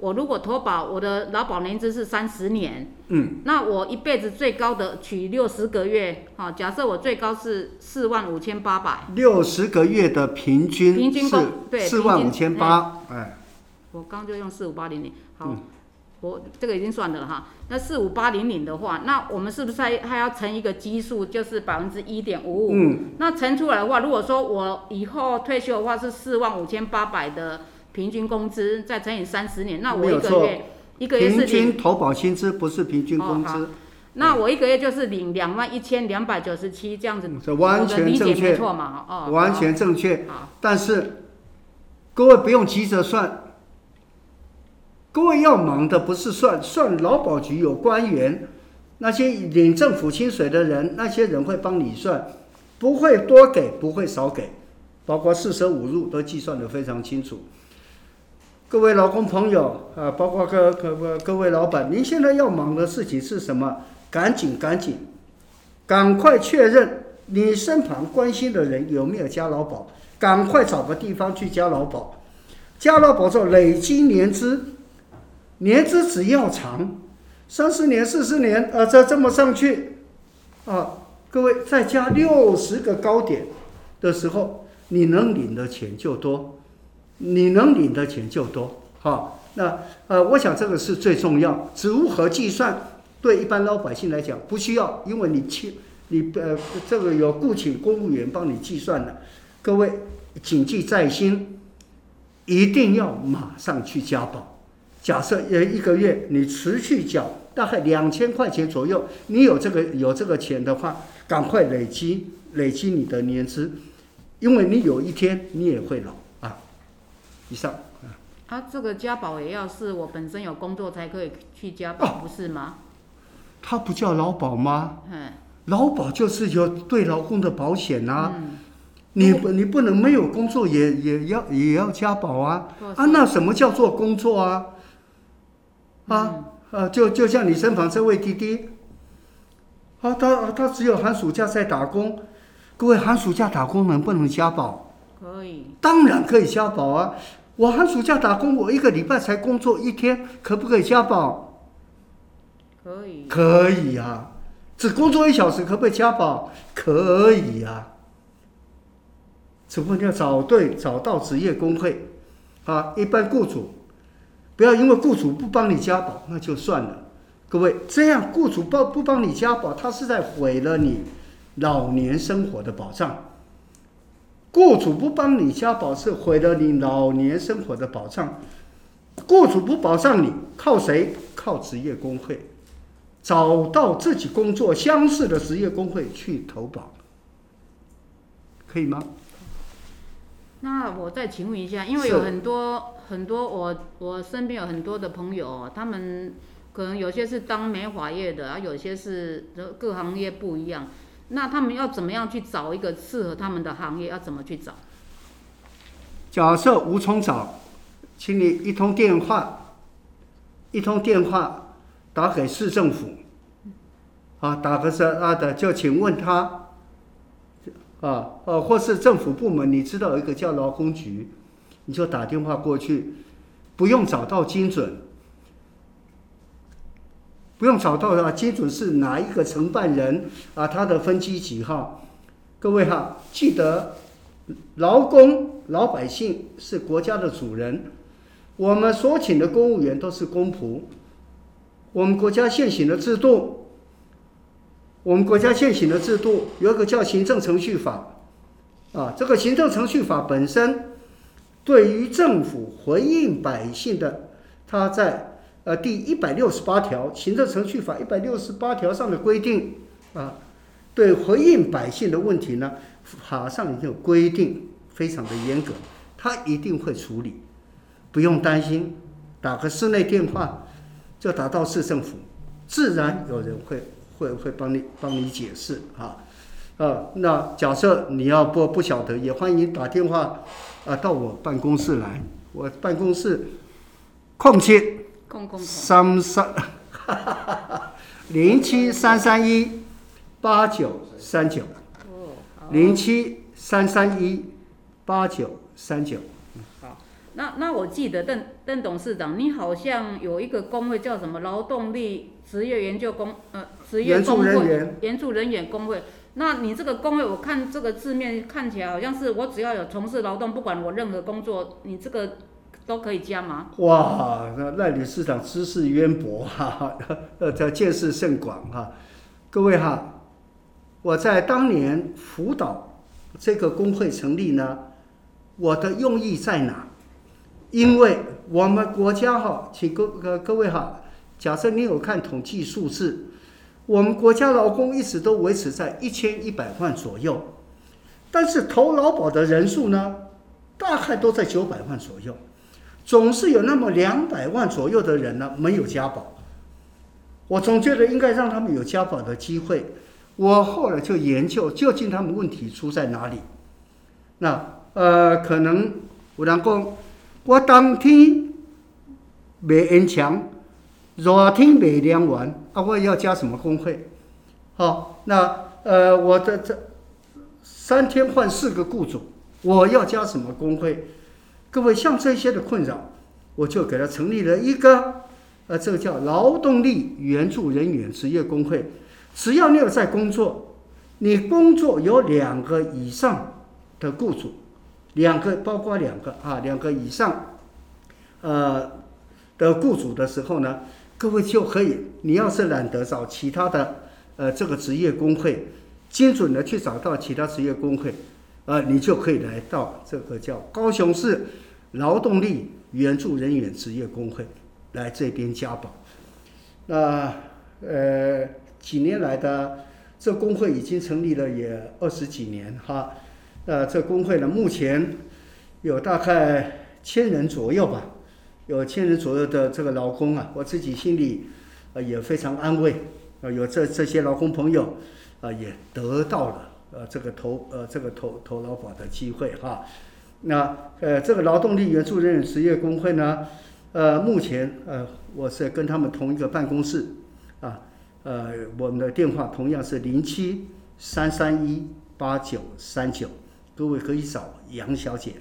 我如果投保，我的劳保年资是三十年，嗯，那我一辈子最高的取六十个月，好，假设我最高是四万五千八百，六十个月的平均平均工对四万五千八，哎，我刚就用四五八零零，好。嗯我这个已经算了哈，那四五八零零的话，那我们是不是还还要乘一个基数，就是百分之一点五五？嗯。那乘出来的话，如果说我以后退休的话是四万五千八百的平均工资，再乘以三十年，那我一个月一个月是平均投保薪资不是平均工资。哦。那我一个月就是领两万一千两百九十七这样子。这完全正确。没错嘛？哦。完全正确。好。但是各位不用急着算。各位要忙的不是算算劳保局有官员，那些领政府薪水的人，那些人会帮你算，不会多给，不会少给，包括四舍五入都计算的非常清楚。各位劳工朋友啊，包括各各各各位老板，您现在要忙的事情是什么？赶紧赶紧，赶快确认你身旁关心的人有没有加劳保，赶快找个地方去加劳保，加劳保之后累积年资。年资只要长，三十年、四十年，啊，再这么上去，啊，各位再加六十个高点的时候，你能领的钱就多，你能领的钱就多，好，那呃，我想这个是最重要。如何计算？对一般老百姓来讲不需要，因为你去你呃，这个有雇请公务员帮你计算的。各位谨记在心，一定要马上去加保。假设呃一个月你持续缴大概两千块钱左右，你有这个有这个钱的话，赶快累积累积你的年资，因为你有一天你也会老。以上啊。啊，这个加保也要是我本身有工作才可以去加保，啊、不是吗？他不叫劳保吗？嗯。劳保就是有对劳工的保险啊。嗯。你不你不能没有工作也也要也要加保啊。啊，那什么叫做工作啊？啊，呃，就就像你身旁这位弟弟，啊，他他只有寒暑假在打工，各位寒暑假打工能不能加保？可以，当然可以加保啊！我寒暑假打工，我一个礼拜才工作一天，可不可以加保？可以，可以啊！只工作一小时，可不可以加保？可以啊！只不过你要找对，找到职业工会，啊，一般雇主。不要因为雇主不帮你加保，那就算了。各位，这样雇主帮不帮你加保，他是在毁了你老年生活的保障。雇主不帮你加保，是毁了你老年生活的保障。雇主不保障你，靠谁？靠职业工会，找到自己工作相似的职业工会去投保，可以吗？那我再请问一下，因为有很多很多我我身边有很多的朋友，他们可能有些是当美发业的，啊，有些是各行业不一样，那他们要怎么样去找一个适合他们的行业？要怎么去找？假设无从找，请你一通电话，一通电话打给市政府，啊，打个是啊的，就请问他。啊，呃，或是政府部门，你知道有一个叫劳工局，你就打电话过去，不用找到精准，不用找到啊，精准是哪一个承办人啊，他的分机几号？各位哈，记得，劳工老百姓是国家的主人，我们所请的公务员都是公仆，我们国家现行的制度。我们国家现行的制度有一个叫行政程序法，啊，这个行政程序法本身对于政府回应百姓的，它在呃第一百六十八条行政程序法一百六十八条上的规定啊，对回应百姓的问题呢，法上已经有规定，非常的严格，他一定会处理，不用担心，打个室内电话就打到市政府，自然有人会。会会帮你帮你解释啊，呃，那假设你要不不晓得，也欢迎打电话啊到我办公室来，我办公室空七三三零七三三一八九三九。零七三三一八九三九。好，那那我记得，邓邓董事长，你好像有一个工会叫什么劳动力职业研究工呃职业工会援助人员工会。那你这个工会，我看这个字面看起来好像是我只要有从事劳动，不管我任何工作，你这个都可以加吗？哇，那赖理事长知识渊博哈，呃，这见识甚广哈。各位哈，我在当年辅导这个工会成立呢，我的用意在哪？因为我们国家哈，请各各各位哈，假设你有看统计数字。我们国家劳工一直都维持在一千一百万左右，但是投劳保的人数呢，大概都在九百万左右，总是有那么两百万左右的人呢没有加保。我总觉得应该让他们有加保的机会。我后来就研究究竟他们问题出在哪里。那呃，可能有人讲，我当天没人强。热天没凉完，啊，我要加什么工会？好，那呃，我的这三天换四个雇主，我要加什么工会？各位像这些的困扰，我就给他成立了一个，呃，这个叫劳动力援助人员职业工会。只要你有在工作，你工作有两个以上的雇主，两个包括两个啊，两个以上，呃的雇主的时候呢，各位就可以，你要是懒得找其他的，呃，这个职业工会，精准的去找到其他职业工会，呃，你就可以来到这个叫高雄市劳动力援助人员职业工会来这边加保。那呃，几年来的这工会已经成立了也二十几年哈，呃，这工会呢目前有大概千人左右吧。有千人左右的这个劳工啊，我自己心里呃也非常安慰啊，有这这些劳工朋友啊也得到了呃这个投呃这个投投劳保的机会哈。那呃这个劳动力援助人员职业工会呢，呃目前呃我是跟他们同一个办公室啊，呃我们的电话同样是零七三三一八九三九，各位可以找杨小姐